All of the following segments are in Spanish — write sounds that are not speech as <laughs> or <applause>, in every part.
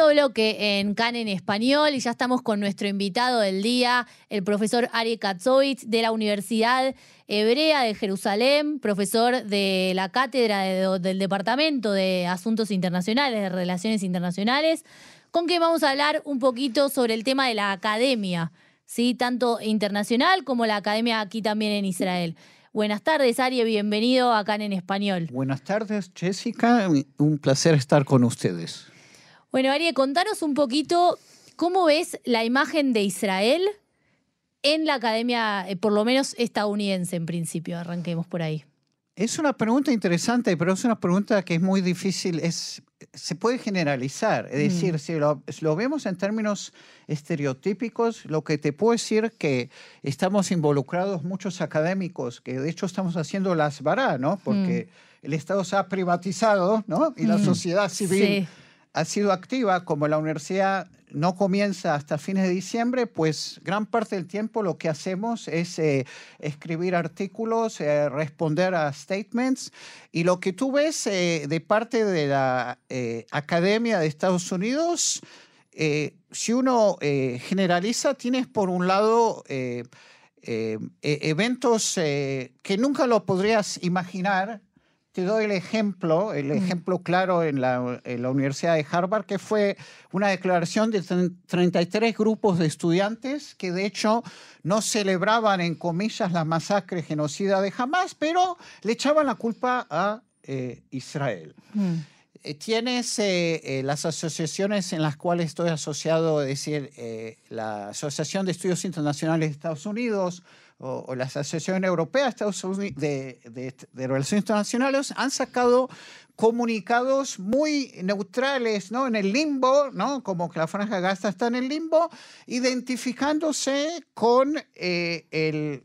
Segundo bloque en CAN en español y ya estamos con nuestro invitado del día, el profesor Ari Katzovitz de la Universidad Hebrea de Jerusalén, profesor de la cátedra del Departamento de Asuntos Internacionales, de Relaciones Internacionales, con quien vamos a hablar un poquito sobre el tema de la academia, ¿sí? tanto internacional como la academia aquí también en Israel. Buenas tardes, Ari, bienvenido a CAN en español. Buenas tardes, Jessica, un placer estar con ustedes. Bueno, Ari, contanos un poquito cómo ves la imagen de Israel en la academia, eh, por lo menos estadounidense en principio. Arranquemos por ahí. Es una pregunta interesante, pero es una pregunta que es muy difícil. Es, se puede generalizar. Es decir, mm. si, lo, lo, vemos en términos estereotípicos, lo que te puedo decir que estamos involucrados muchos académicos, que de hecho estamos haciendo las vará, ¿no? Porque mm. el Estado se ha privatizado, ¿no? Y la mm. sociedad civil ha sido activa, como la universidad no comienza hasta fines de diciembre, pues gran parte del tiempo lo que hacemos es eh, escribir artículos, eh, responder a statements. Y lo que tú ves eh, de parte de la Academia de Estados Unidos, si uno generaliza, tienes por un lado e-, eventos que nunca lo podrías imaginar te doy el ejemplo, el ejemplo claro en la, Universidad de Harvard, que fue una declaración de 33 grupos de estudiantes que de hecho no celebraban en comillas la masacre genocida de Hamas, pero le echaban la culpa a eh, Israel. Eh, tienes eh, las asociaciones en las cuales estoy asociado, es decir, la Asociación de Estudios Internacionales de Estados Unidos, o, la Asociación Europea de, de, Relaciones Internacionales han sacado comunicados muy neutrales, ¿no? En el limbo, ¿no? Como que la Franja de Gaza está en el limbo, identificándose con eh, el,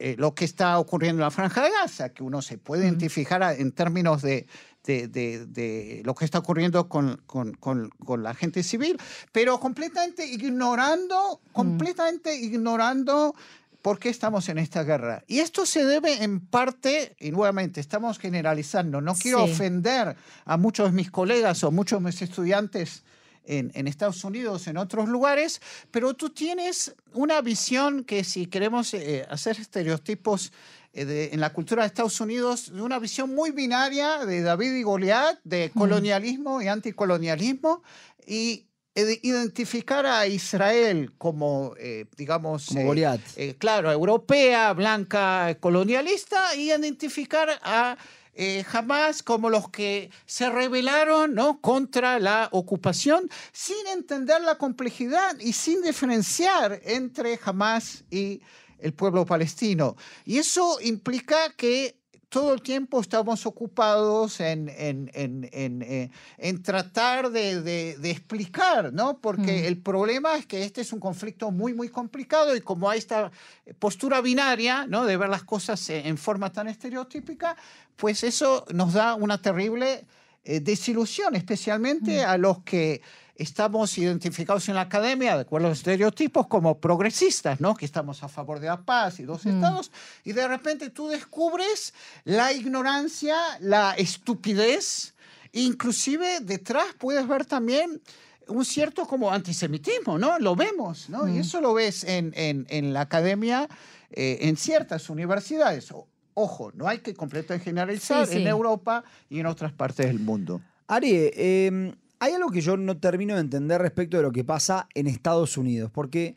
eh, lo que está ocurriendo en la Franja de Gaza, que uno se puede identificar en términos de, de, de, lo que está ocurriendo con, con, con, con, la gente civil, pero completamente ignorando, completamente ignorando ¿Por qué estamos en esta guerra? Y esto se debe en parte, y nuevamente estamos generalizando, no quiero ofender a muchos de mis colegas o muchos de mis estudiantes en, en, Estados Unidos, en otros lugares, pero tú tienes una visión que si queremos eh, hacer estereotipos eh, en la cultura de Estados Unidos, de una visión muy binaria de David y Goliat, de colonialismo y anticolonialismo, y identificar a Israel como, eh, digamos, como eh, eh, claro, europea, blanca, colonialista, y identificar a Hamas como los que se rebelaron ¿no? contra la ocupación sin entender la complejidad y sin diferenciar entre Hamas y el pueblo palestino. Y eso implica que todo el tiempo estamos ocupados en, en, en, en eh, tratar de, de, explicar, ¿no? Porque mm. el problema es que este es un conflicto muy, muy complicado y como hay esta postura binaria, ¿no? De ver las cosas en forma tan estereotípica, pues eso nos da una terrible eh, desilusión, especialmente mm. a los que estamos identificados en la academia, de acuerdo a los estereotipos, como progresistas, ¿no? Que estamos a favor de la paz y dos estados, y de repente tú descubres la ignorancia, la estupidez, inclusive detrás puedes ver también un cierto como antisemitismo, ¿no? Lo vemos, ¿no? Y eso lo ves en, en, en la academia, eh, en ciertas universidades. ojo, no hay que completamente generalizar en Europa y en otras partes del mundo. Ari, eh, hay algo que yo no termino de entender respecto de lo que pasa en Estados Unidos, porque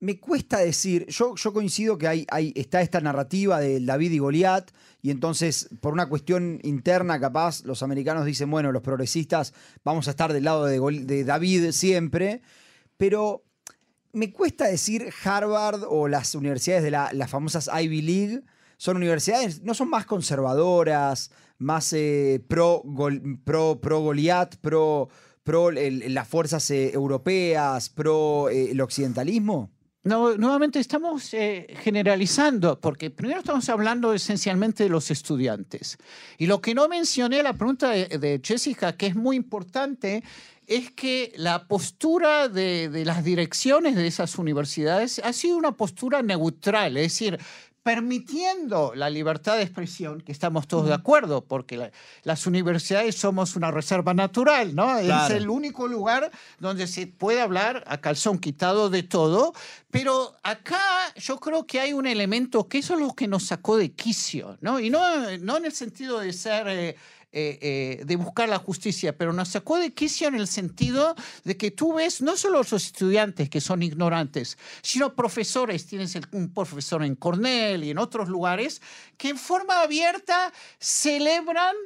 me cuesta decir, yo, coincido que hay, está esta narrativa de David y Goliat, y entonces por una cuestión interna capaz los americanos dicen, bueno, los progresistas vamos a estar del lado de, David siempre, pero me cuesta decir Harvard o las universidades de la, las famosas Ivy League, son universidades, no son más conservadoras, más eh, pro, pro, pro Goliat, pro, pro las fuerzas eh, europeas, pro eh, el occidentalismo? No, nuevamente estamos generalizando, porque primero estamos hablando esencialmente de los estudiantes. Y lo que no mencioné, la pregunta de, de Jessica, que es muy importante, es que la postura de, de, las direcciones de esas universidades ha sido una postura neutral, es decir, permitiendo la libertad de expresión, que estamos todos de acuerdo, porque la- las universidades somos una reserva natural, ¿no? Es el único lugar donde se puede hablar a calzón quitado de todo, pero acá yo creo que hay un elemento que eso es lo que nos sacó de quicio, ¿no? Y no, no en el sentido de ser... eh, eh, eh, de buscar la justicia, pero nos sacó de quicio en el sentido de que tú ves no solo los estudiantes que son ignorantes, sino profesores, tienes un profesor en Cornell y en otros lugares, que en forma abierta celebran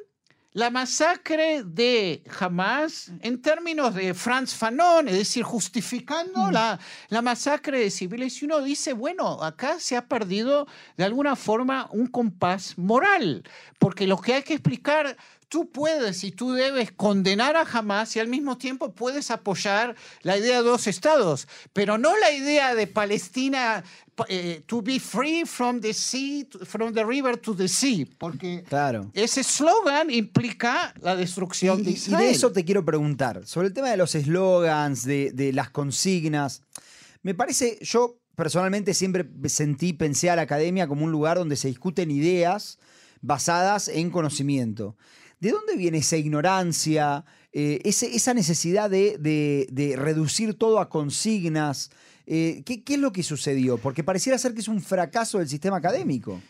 la masacre de Hamas en términos de Franz Fanon, es decir, justificando la, la masacre de civiles. Y uno dice, bueno, acá se ha perdido de alguna forma un compás moral, porque lo que hay que explicar, tú puedes y tú debes condenar a Hamas y al mismo tiempo puedes apoyar la idea de dos estados, pero no la idea de Palestina pa- eh, to be free from the sea, from the river to the sea, porque Claro. ese eslogan implica la destrucción Y, de y Israel. de eso te quiero preguntar, sobre el tema de los eslogans, de, de las consignas. Me parece, yo personalmente siempre sentí, pensé a la academia como un lugar donde se discuten ideas basadas en conocimiento. ¿De dónde viene esa ignorancia, eh, ese- esa necesidad de, de- reducir todo a consignas? Eh, ¿qué, es lo que sucedió? Porque pareciera ser que es un fracaso del sistema académico.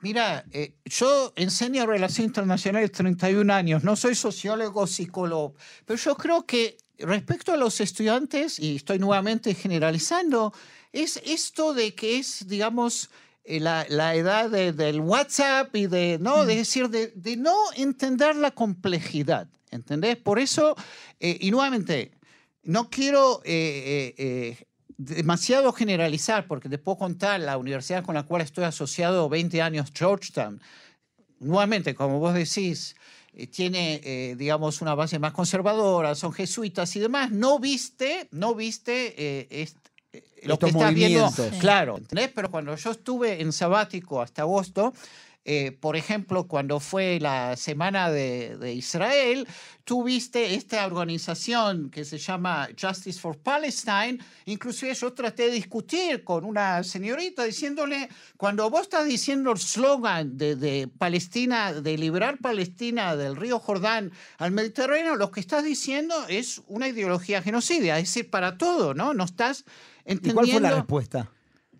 Mira, eh, yo enseño Relaciones Internacionales 31 años, no soy sociólogo, psicólogo, pero yo creo que respecto a los estudiantes, y estoy nuevamente generalizando, es esto de que es, digamos, la, la edad de- del WhatsApp y de, ¿no? De decir, de, de no entender la complejidad, ¿entendés? Por eso, eh, y nuevamente, no quiero eh, eh, eh, demasiado generalizar, porque te puedo contar la universidad con la cual estoy asociado 20 años, Georgetown. Nuevamente, como vos decís, eh, tiene, eh, digamos, una base más conservadora, son jesuitas y demás. No viste, no viste eh, est- eh, lo Estos que estás viendo. Claro, ¿entendés? Pero cuando yo estuve en sabático hasta agosto, eh, por ejemplo, cuando fue la semana de, de Israel, tuviste esta organización que se llama Justice for Palestine. Inclusive yo traté de discutir con una señorita diciéndole, cuando vos estás diciendo el slogan de, de Palestina, de liberar Palestina del río Jordán al Mediterráneo, lo que estás diciendo es una ideología genocida, es decir, para todo, ¿no? No estás ¿Y entendiendo... cuál fue la respuesta?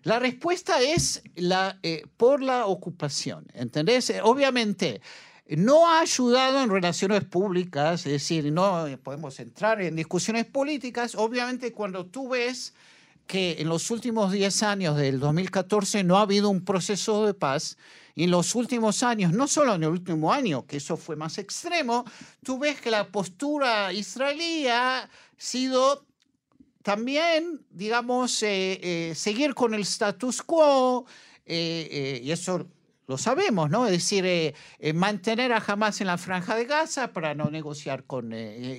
La respuesta es la, eh, por la ocupación, ¿entendés? Obviamente, no ha ayudado en relaciones públicas, es decir, no podemos entrar en discusiones políticas. Obviamente, cuando tú ves que en los últimos 10 años del 2014 no ha habido un proceso de paz, y en los últimos años, no solo en el último año, que eso fue más extremo, tú ves que la postura israelí ha sido también, digamos, eh, eh, seguir con el status quo, eh, y eso lo sabemos, ¿no? Es decir, mantener a Hamas en la franja de Gaza para no negociar con,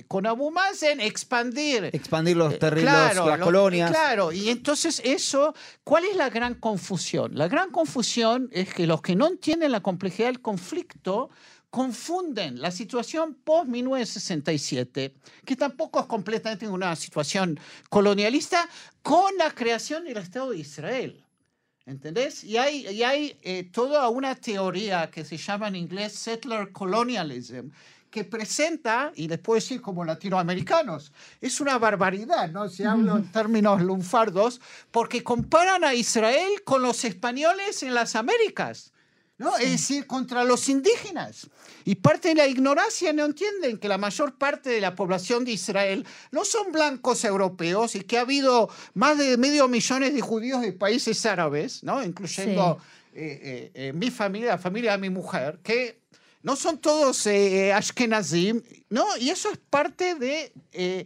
con Abu Mazen, expandir. Expandir los territorios, claro, las lo- colonias. Claro, y entonces eso, ¿cuál es la gran confusión? La gran confusión es que los que no entienden la complejidad del conflicto confunden la situación post-1967, que tampoco es completamente una situación colonialista, con la creación del Estado de Israel. ¿Entendés? Y hay, y hay eh, toda una teoría que se llama en inglés settler colonialism, que presenta, y les puedo decir como latinoamericanos, es una barbaridad, ¿no? Si hablo en términos lunfardos, porque comparan a Israel con los españoles en las Américas. ¿No? Es decir, contra los indígenas. Y parte de la ignorancia no entienden que la mayor parte de la población de Israel no son blancos europeos y que ha habido más de medio millón de judíos de países árabes, ¿no? incluyendo eh, eh, eh, mi familia, la familia de mi mujer, que no son todos eh, ashkenazim, ¿no? y eso es parte de eh,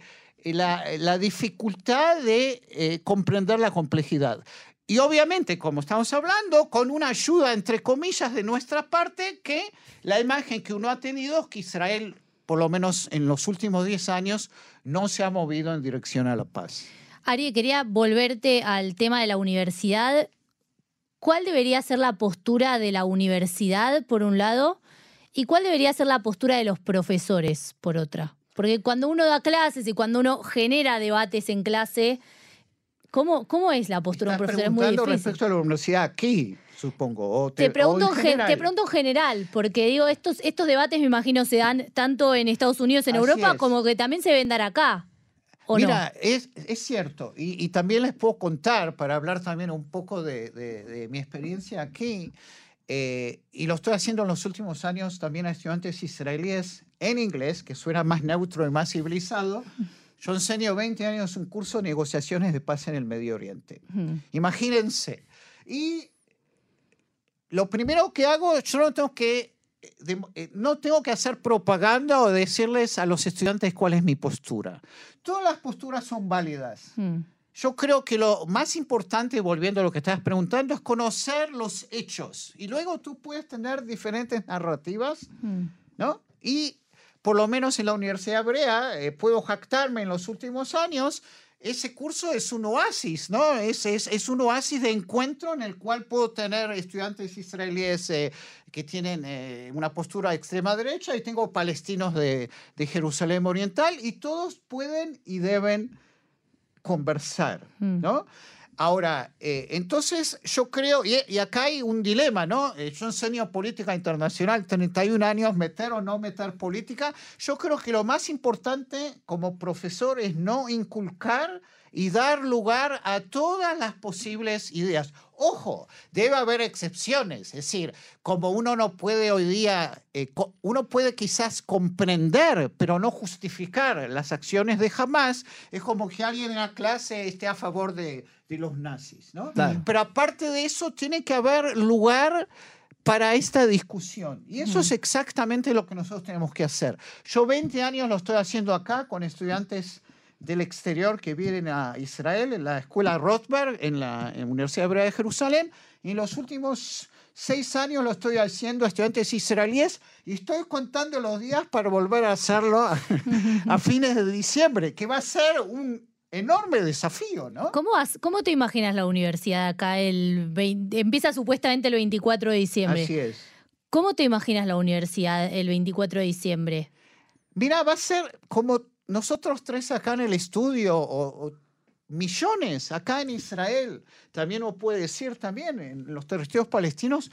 la, la dificultad de eh, comprender la complejidad. Y obviamente, como estamos hablando, con una ayuda, entre comillas, de nuestra parte, que la imagen que uno ha tenido es que Israel, por lo menos en los últimos 10 años, no se ha movido en dirección a la paz. Ari, quería volverte al tema de la universidad. ¿Cuál debería ser la postura de la universidad, por un lado? ¿Y cuál debería ser la postura de los profesores, por otra? Porque cuando uno da clases y cuando uno genera debates en clase, ¿cómo, cómo es la postura de un profesor? Es muy difícil. respecto a la universidad aquí. supongo. te, pregunto en te pregunto en general, porque digo, estos, estos debates me imagino se dan tanto en Estados Unidos, en Europa, como que también se ven dar acá. Mira, es, cierto, y, también les puedo contar, para hablar también un poco de, mi experiencia aquí, eh, y lo estoy haciendo en los últimos años también a estudiantes israelíes en inglés, que suena más neutro y más civilizado. Yo enseño 20 años un curso de negociaciones de paz en el Medio Oriente. Imagínense. Y lo primero que hago, yo no tengo que eh, no tengo que hacer propaganda o decirles a los estudiantes cuál es mi postura. Todas las posturas son válidas. Hmm. Yo creo que lo más importante, volviendo a lo que estabas preguntando, es conocer los hechos. Y luego tú puedes tener diferentes narrativas, hmm. ¿no? Y por lo menos en la Universidad Hebrea, eh, puedo jactarme en los últimos años ese curso es un oasis, ¿no? Es, es, es, un oasis de encuentro en el cual puedo tener estudiantes israelíes eh, que tienen eh, una postura extrema derecha y tengo palestinos de, de, Jerusalén Oriental y todos pueden y deben conversar, mm. Ahora, eh, entonces yo creo, y, acá hay un dilema, ¿no? Eh, yo enseño política internacional, 31 años, meter o no meter política. Yo creo que lo más importante como profesor es no inculcar y dar lugar a todas las posibles ideas. Ojo, debe haber excepciones, es decir, como uno no puede hoy día, eh, uno puede quizás comprender, pero no justificar las acciones de Hamas, es como que alguien en la clase esté a favor de, los nazis, ¿no? Pero aparte de eso, tiene que haber lugar para esta discusión. Y eso es exactamente lo que nosotros tenemos que hacer. Yo 20 años lo estoy haciendo acá con estudiantes del exterior que vienen a Israel, en la escuela Rothberg, en la, Universidad Hebrea de Jerusalén. Y en los últimos seis años lo estoy haciendo a estudiantes israelíes y estoy contando los días para volver a hacerlo <laughs> a, fines de diciembre, que va a ser un enorme desafío, ¿no? ¿Cómo, cómo te imaginas la universidad acá? El empieza supuestamente el 24 de diciembre. Así es. ¿Cómo te imaginas la universidad el 24 de diciembre? Mira, va a ser como nosotros tres acá en el estudio, o, millones acá en Israel, también lo puede decir también en los territorios palestinos,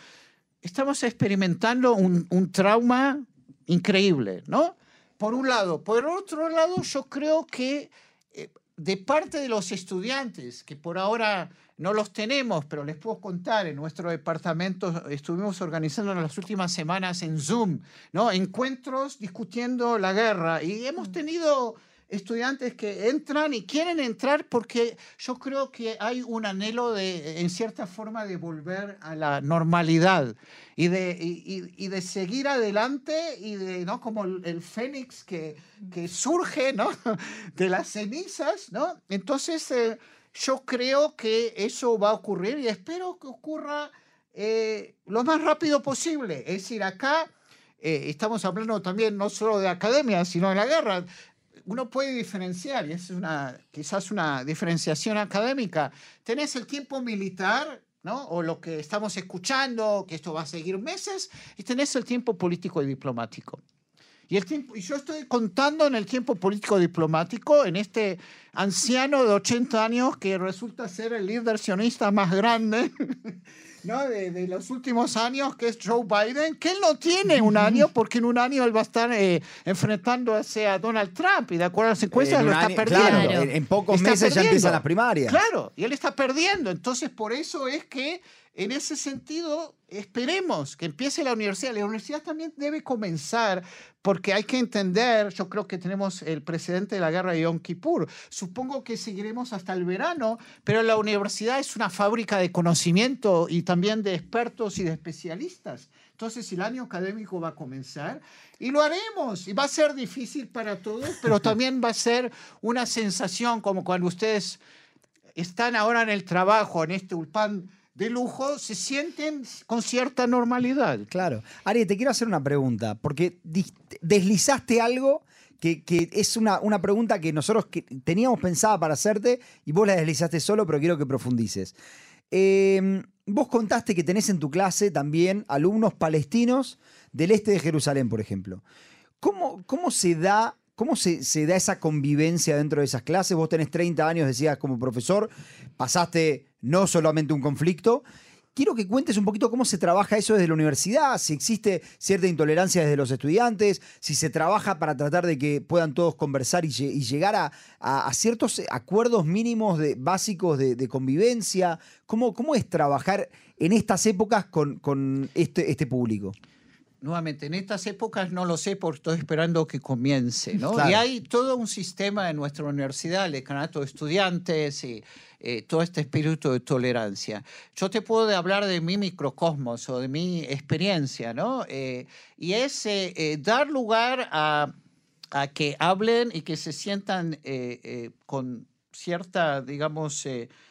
estamos experimentando un, trauma increíble, ¿no? Por un lado. Por otro lado, yo creo que eh, de parte de los estudiantes, que por ahora no los tenemos, pero les puedo contar, en nuestro departamento estuvimos organizando en las últimas semanas en Zoom, ¿no? Encuentros discutiendo la guerra y hemos mm. tenido estudiantes que entran y quieren entrar porque yo creo que hay un anhelo de, en cierta forma, de volver a la normalidad y de, y, de seguir adelante y de, ¿no? Como el, fénix que, que surge, ¿no? <laughs> De las cenizas, ¿no? Entonces... Eh, yo creo que eso va a ocurrir y espero que ocurra eh, lo más rápido posible. Es decir, acá eh, estamos hablando también no solo de academia, sino de la guerra. Uno puede diferenciar, y es una, quizás una diferenciación académica. Tenés el tiempo militar, ¿no? o lo que estamos escuchando, que esto va a seguir meses, y tenés el tiempo político y diplomático. Y, el tiempo, y yo estoy contando en el tiempo político diplomático, en este anciano de 80 años que resulta ser el líder sionista más grande <laughs> ¿no? de, los últimos años, que es Joe Biden, que él no tiene un año, porque en un año él va a estar eh, enfrentándose a Donald Trump y de acuerdo a las encuestas lo está perdiendo. Claro, en, pocos meses ya empiezan las primarias. Claro, y él está perdiendo. Entonces, por eso es que en ese sentido, esperemos que empiece la universidad. La universidad también debe comenzar porque hay que entender, yo creo que tenemos el precedente de la guerra de Yom Kippur. Supongo que seguiremos hasta el verano, pero la universidad es una fábrica de conocimiento y también de expertos y de especialistas. Entonces el año académico va a comenzar y lo haremos. Y va a ser difícil para todos, pero <laughs> también va a ser una sensación como cuando ustedes están ahora en el trabajo, en este ulpan de lujo se sienten con cierta normalidad. Claro. Ari, te quiero hacer una pregunta, porque deslizaste algo que, es una, una, pregunta que nosotros teníamos pensada para hacerte y vos la deslizaste solo, pero quiero que profundices. Em, vos contaste que tenés en tu clase también alumnos palestinos del este de Jerusalén, por ejemplo. ¿Cómo, cómo se da ¿Cómo se, se, da esa convivencia dentro de esas clases? Vos tenés 30 años, decías, como profesor, pasaste no solamente un conflicto. quiero que cuentes un poquito cómo se trabaja eso desde la universidad, si existe cierta intolerancia desde los estudiantes, si se trabaja para tratar de que puedan todos conversar y, llegar a, ciertos acuerdos mínimos de, básicos de, convivencia. ¿Cómo, ¿Cómo, es trabajar en estas épocas con, este, este público? Nuevamente, en estas épocas no lo sé porque estoy esperando que comience, ¿no? Y hay todo un sistema en nuestra universidad, el decanato de estudiantes y eh, todo este espíritu de tolerancia. Yo te puedo hablar de mi microcosmos o de mi experiencia, ¿no? Eh, y es eh, dar lugar a, a, que hablen y que se sientan con cierta, digamos,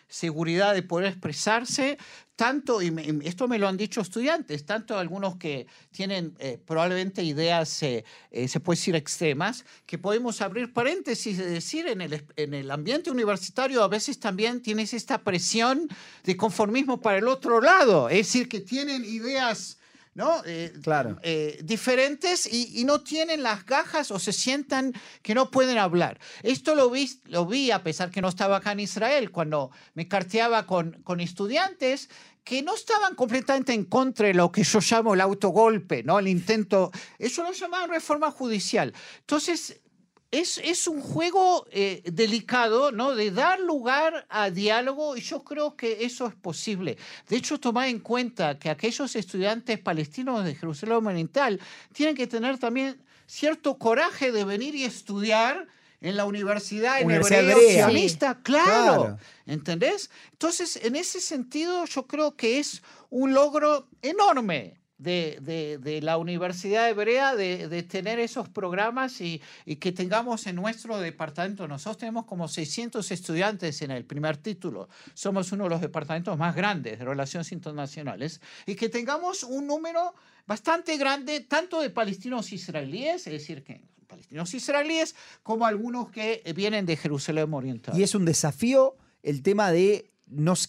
seguridad de poder expresarse, tanto, y, esto me lo han dicho estudiantes, tanto algunos que tienen eh, probablemente ideas, eh, eh, se puede decir, extremas, que podemos abrir paréntesis y decir, en el, en el ambiente universitario a veces también tienes esta presión de conformismo para el otro lado, es decir, que tienen ideas ¿no? Eh, claro. Eh, diferentes y, no tienen las gajas o se sientan que no pueden hablar. Esto lo vi, lo vi a pesar que no estaba acá en Israel, cuando me carteaba con, con estudiantes que no estaban completamente en contra de lo que yo llamo el autogolpe, ¿no? el intento, eso lo llamaban reforma judicial. Entonces, es, un juego eh, delicado, ¿no? De dar lugar a diálogo y yo creo que eso es posible. De hecho, tomar en cuenta que aquellos estudiantes palestinos de Jerusalén Oriental tienen que tener también cierto coraje de venir y estudiar en la universidad en hebreo sionista, claro, ¿entendés? Entonces, en ese sentido, yo creo que es un logro enorme de, la Universidad Hebrea de, tener esos programas y, que tengamos en nuestro departamento. Nosotros tenemos como 600 estudiantes en el primer título. Somos uno de los departamentos más grandes de relaciones internacionales y que tengamos un número bastante grande tanto de palestinos israelíes, es decir, que palestinos israelíes, como algunos que vienen de Jerusalén Oriental. Y es un desafío el tema de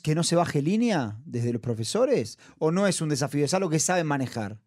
que no se baje línea desde los profesores? ¿O no es un desafío? ¿Es algo que saben manejar?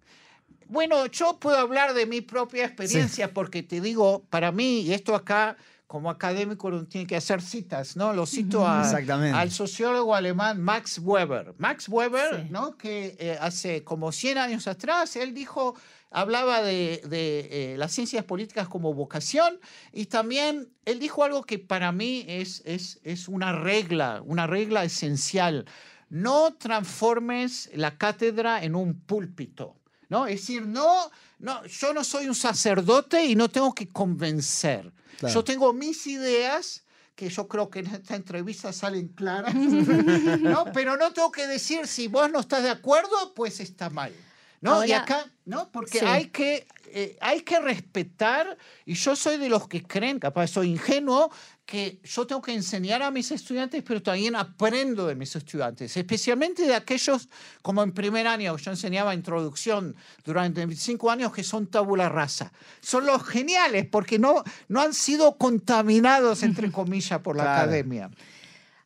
Bueno, yo puedo hablar de mi propia experiencia porque te digo, para mí, y esto acá como académico uno tiene que hacer citas, ¿no? Lo cito al sociólogo alemán Max Weber. Max Weber, ¿no? Que eh, hace como 100 años atrás, él dijo, hablaba de, eh, las ciencias políticas como vocación y también él dijo algo que para mí es, es, es una regla, una regla esencial. No transformes la cátedra en un púlpito, ¿no? Es decir, no, no, yo no soy un sacerdote y no tengo que convencer. Yo tengo mis ideas que yo creo que en esta entrevista salen claras, <laughs> ¿no? Pero no tengo que decir si vos no estás de acuerdo, pues está mal. ¿no? y acá, ¿no? Porque hay, que, eh, hay que respetar, y yo soy de los que creen, capaz soy ingenuo, que yo tengo que enseñar a mis estudiantes, pero también aprendo de mis estudiantes, especialmente de aquellos, como en primer año, yo enseñaba introducción durante 25 años, que son tabula rasa. Son los geniales, porque no, no han sido contaminados, entre comillas, por la academia.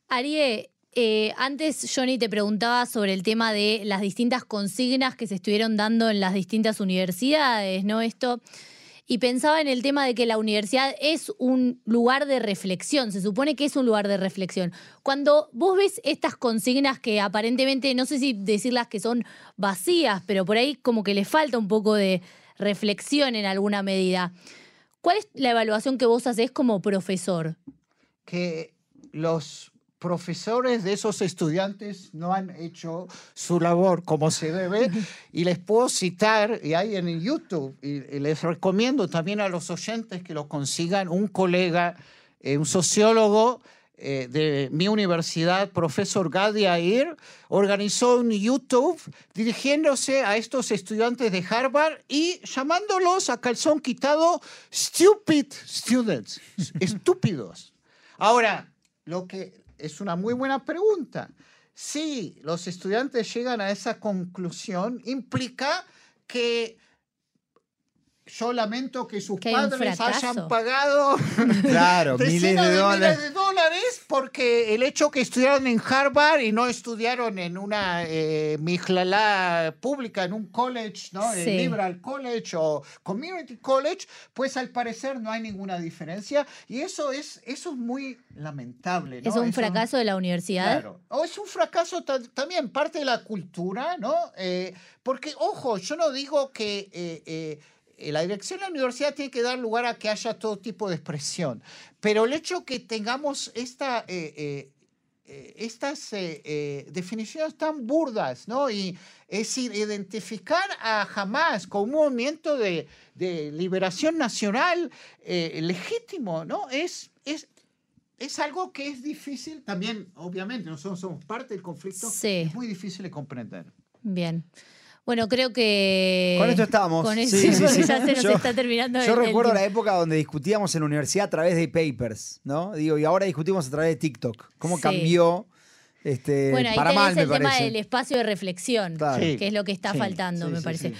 Ariel, eh, antes, Johnny, te preguntaba sobre el tema de las distintas consignas que se estuvieron dando en las distintas universidades, ¿no? Esto. Y pensaba en el tema de que la universidad es un lugar de reflexión, se supone que es un lugar de reflexión. Cuando vos ves estas consignas que aparentemente, no sé si decirlas que son vacías, pero por ahí como que le falta un poco de reflexión en alguna medida, ¿cuál es la evaluación que vos haces como profesor? Que los profesores de esos estudiantes no han hecho su labor como se debe <laughs> y les puedo citar, y hay en YouTube, y, les recomiendo también a los oyentes que lo consigan, un colega, eh, un sociólogo eh, de mi universidad, profesor Gadi Air, organizó un YouTube dirigiéndose a estos estudiantes de Harvard y llamándolos a calzón quitado stupid students, <laughs> estúpidos. Ahora, lo que es una muy buena pregunta. Si los estudiantes llegan a esa conclusión, implica que yo lamento que sus Que padres hayan pagado <laughs> Claro, miles decenas de de dólares. miles de dólares porque el hecho que estudiaron en Harvard y no estudiaron en una eh, mijlalá pública, en un college, ¿no? El Sí. liberal college o community college, pues al parecer no hay ninguna diferencia y eso es, eso es muy lamentable. ¿no? Es un fracaso de la universidad. Claro. O es un fracaso ta- también, parte de la cultura, ¿no? Eh, porque, ojo, yo no digo que eh, eh, la dirección de la universidad tiene que dar lugar a que haya todo tipo de expresión, pero el hecho que tengamos esta... eh, eh, eh, estas eh, eh, definiciones tan burdas, ¿no? Y es decir, identificar a Hamas como un movimiento de, de liberación nacional eh, legítimo, ¿no? Es, es, es algo que es difícil también, obviamente, nosotros somos parte del conflicto, Sí. es muy difícil de comprender. Bien. Bueno, creo que. Con esto estábamos. Con Sí, eso sí, <laughs> sí. ya se nos Yo- está terminando Yo el- el recuerdo la época donde discutíamos en la universidad a través de papers, ¿no? Digo, y ahora discutimos a través de TikTok. ¿Cómo Sí. cambió este, Bueno, ahí para tenés mal, me el tema parece? del espacio de reflexión, Claro. Sí. que es lo que está Sí, faltando, Sí, me sí, parece. sí.